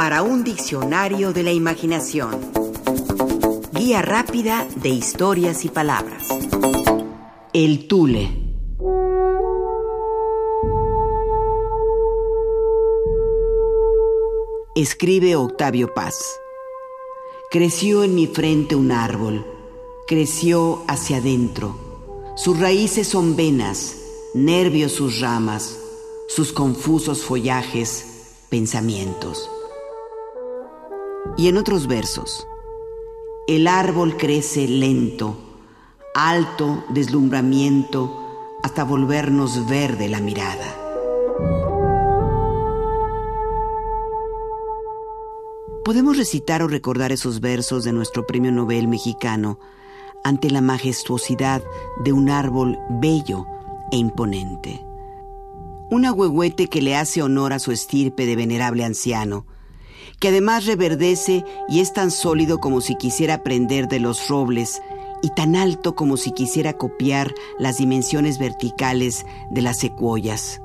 para un diccionario de la imaginación. Guía rápida de historias y palabras. El Tule. Escribe Octavio Paz. Creció en mi frente un árbol, creció hacia adentro. Sus raíces son venas, nervios sus ramas, sus confusos follajes, pensamientos. Y en otros versos, el árbol crece lento, alto deslumbramiento, hasta volvernos verde la mirada. Podemos recitar o recordar esos versos de nuestro premio Nobel mexicano ante la majestuosidad de un árbol bello e imponente. Un agüehuete que le hace honor a su estirpe de venerable anciano, que además reverdece y es tan sólido como si quisiera aprender de los robles y tan alto como si quisiera copiar las dimensiones verticales de las secuoyas.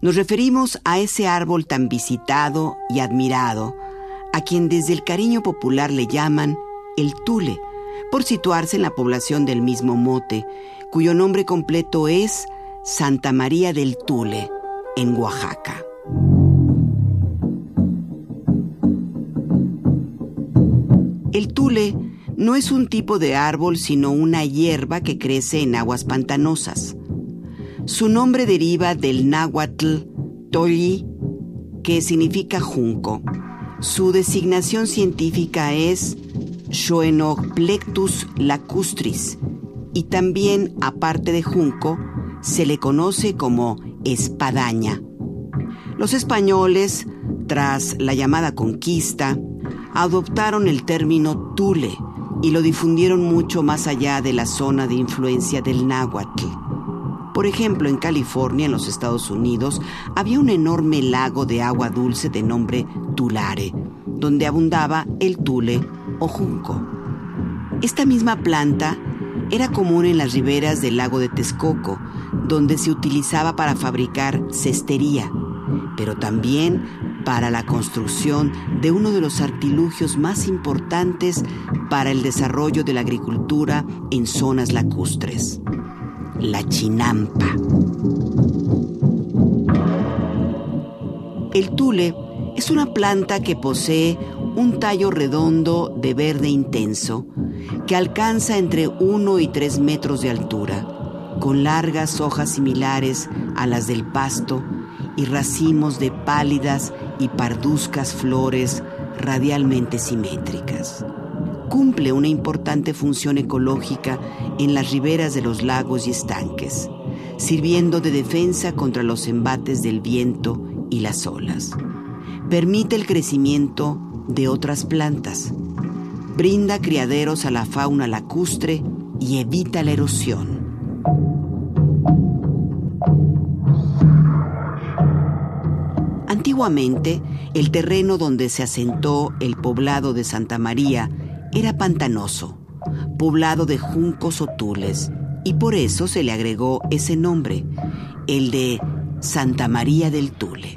Nos referimos a ese árbol tan visitado y admirado, a quien desde el cariño popular le llaman el tule, por situarse en la población del mismo mote, cuyo nombre completo es Santa María del Tule, en Oaxaca. El tule no es un tipo de árbol, sino una hierba que crece en aguas pantanosas. Su nombre deriva del náhuatl tolli, que significa junco. Su designación científica es Schoenoplectus lacustris y también, aparte de junco, se le conoce como espadaña. Los españoles, tras la llamada conquista, adoptaron el término tule y lo difundieron mucho más allá de la zona de influencia del náhuatl. Por ejemplo, en California, en los Estados Unidos, había un enorme lago de agua dulce de nombre Tulare, donde abundaba el tule o junco. Esta misma planta era común en las riberas del lago de Texcoco, donde se utilizaba para fabricar cestería, pero también para la construcción de uno de los artilugios más importantes para el desarrollo de la agricultura en zonas lacustres, la chinampa. El tule es una planta que posee un tallo redondo de verde intenso que alcanza entre 1 y 3 metros de altura, con largas hojas similares a las del pasto y racimos de pálidas y parduzcas flores radialmente simétricas. Cumple una importante función ecológica en las riberas de los lagos y estanques, sirviendo de defensa contra los embates del viento y las olas. Permite el crecimiento de otras plantas, brinda criaderos a la fauna lacustre y evita la erosión. Antiguamente, el terreno donde se asentó el poblado de Santa María era pantanoso, poblado de juncos o tules, y por eso se le agregó ese nombre, el de Santa María del Tule.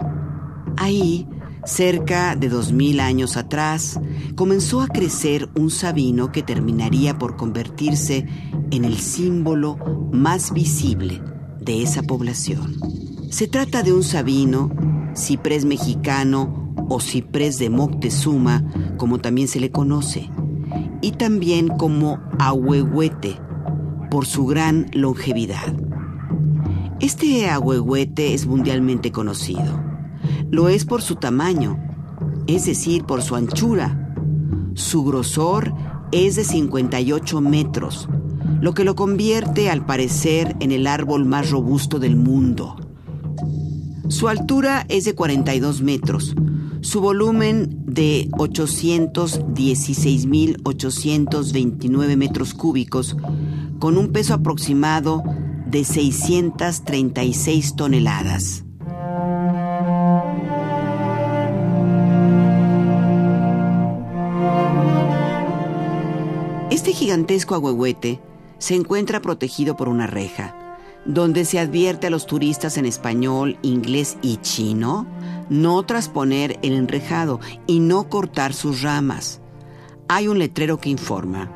Ahí Cerca de dos mil años atrás, comenzó a crecer un sabino que terminaría por convertirse en el símbolo más visible de esa población. Se trata de un sabino, ciprés mexicano o ciprés de Moctezuma, como también se le conoce, y también como ahuehuete, por su gran longevidad. Este ahuehuete es mundialmente conocido lo es por su tamaño, es decir, por su anchura. Su grosor es de 58 metros, lo que lo convierte al parecer en el árbol más robusto del mundo. Su altura es de 42 metros, su volumen de 816.829 metros cúbicos, con un peso aproximado de 636 toneladas. Este gigantesco agüehuete se encuentra protegido por una reja, donde se advierte a los turistas en español, inglés y chino no trasponer el enrejado y no cortar sus ramas. Hay un letrero que informa,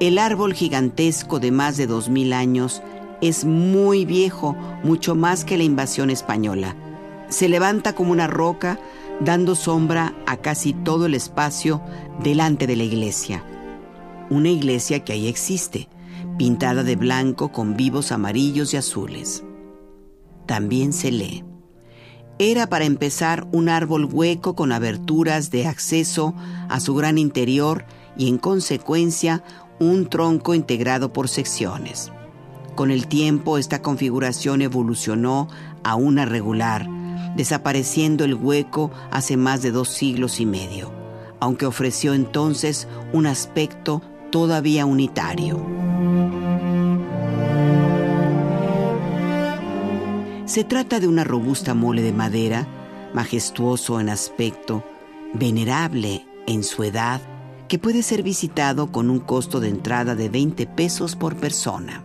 el árbol gigantesco de más de 2.000 años es muy viejo, mucho más que la invasión española. Se levanta como una roca, dando sombra a casi todo el espacio delante de la iglesia. Una iglesia que ahí existe, pintada de blanco con vivos amarillos y azules. También se lee. Era para empezar un árbol hueco con aberturas de acceso a su gran interior y en consecuencia un tronco integrado por secciones. Con el tiempo esta configuración evolucionó a una regular, desapareciendo el hueco hace más de dos siglos y medio, aunque ofreció entonces un aspecto todavía unitario. Se trata de una robusta mole de madera, majestuoso en aspecto, venerable en su edad, que puede ser visitado con un costo de entrada de 20 pesos por persona.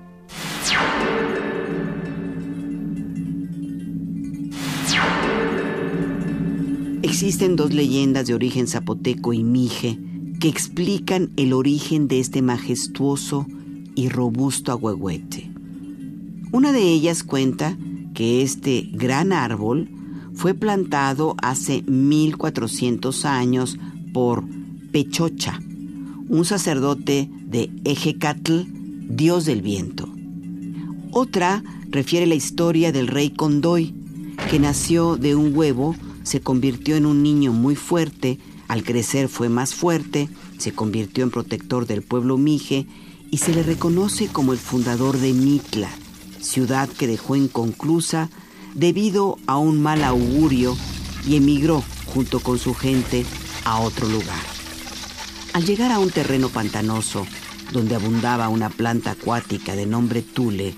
Existen dos leyendas de origen zapoteco y mije que explican el origen de este majestuoso y robusto ahuehuete. Una de ellas cuenta que este gran árbol fue plantado hace 1400 años por Pechocha, un sacerdote de Ejecatl, dios del viento. Otra refiere la historia del rey Condoy, que nació de un huevo se convirtió en un niño muy fuerte, al crecer fue más fuerte, se convirtió en protector del pueblo Mije y se le reconoce como el fundador de Mitla, ciudad que dejó inconclusa debido a un mal augurio y emigró junto con su gente a otro lugar. Al llegar a un terreno pantanoso, donde abundaba una planta acuática de nombre tule,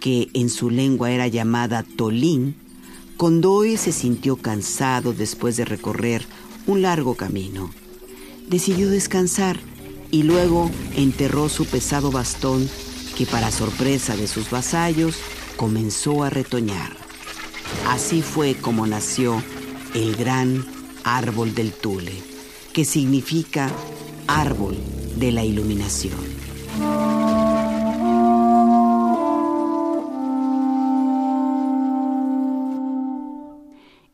que en su lengua era llamada tolín, Condoy se sintió cansado después de recorrer un largo camino. Decidió descansar y luego enterró su pesado bastón que para sorpresa de sus vasallos comenzó a retoñar. Así fue como nació el gran árbol del Tule, que significa árbol de la iluminación.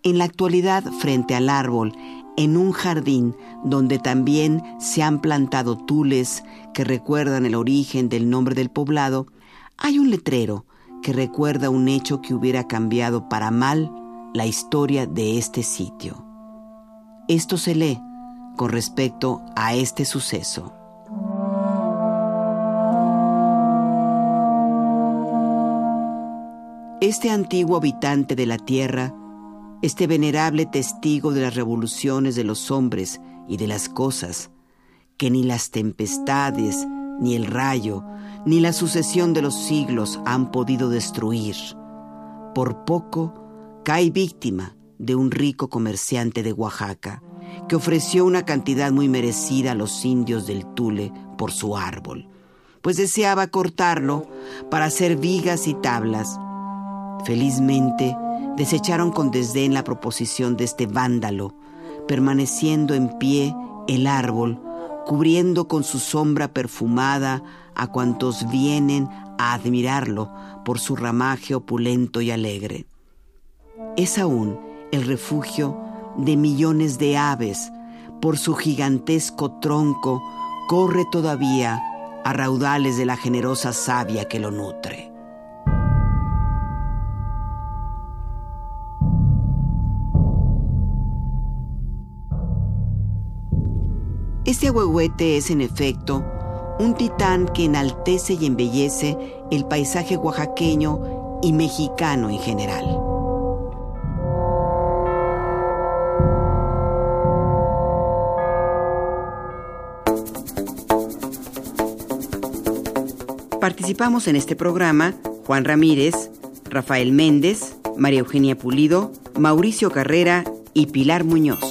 En la actualidad, frente al árbol, en un jardín donde también se han plantado tules que recuerdan el origen del nombre del poblado, hay un letrero que recuerda un hecho que hubiera cambiado para mal la historia de este sitio. Esto se lee con respecto a este suceso. Este antiguo habitante de la tierra este venerable testigo de las revoluciones de los hombres y de las cosas, que ni las tempestades, ni el rayo, ni la sucesión de los siglos han podido destruir. Por poco cae víctima de un rico comerciante de Oaxaca, que ofreció una cantidad muy merecida a los indios del Tule por su árbol, pues deseaba cortarlo para hacer vigas y tablas. Felizmente, desecharon con desdén la proposición de este vándalo, permaneciendo en pie el árbol, cubriendo con su sombra perfumada a cuantos vienen a admirarlo por su ramaje opulento y alegre. Es aún el refugio de millones de aves, por su gigantesco tronco corre todavía a raudales de la generosa savia que lo nutre. Este ahuehuete es en efecto un titán que enaltece y embellece el paisaje oaxaqueño y mexicano en general. Participamos en este programa Juan Ramírez, Rafael Méndez, María Eugenia Pulido, Mauricio Carrera y Pilar Muñoz.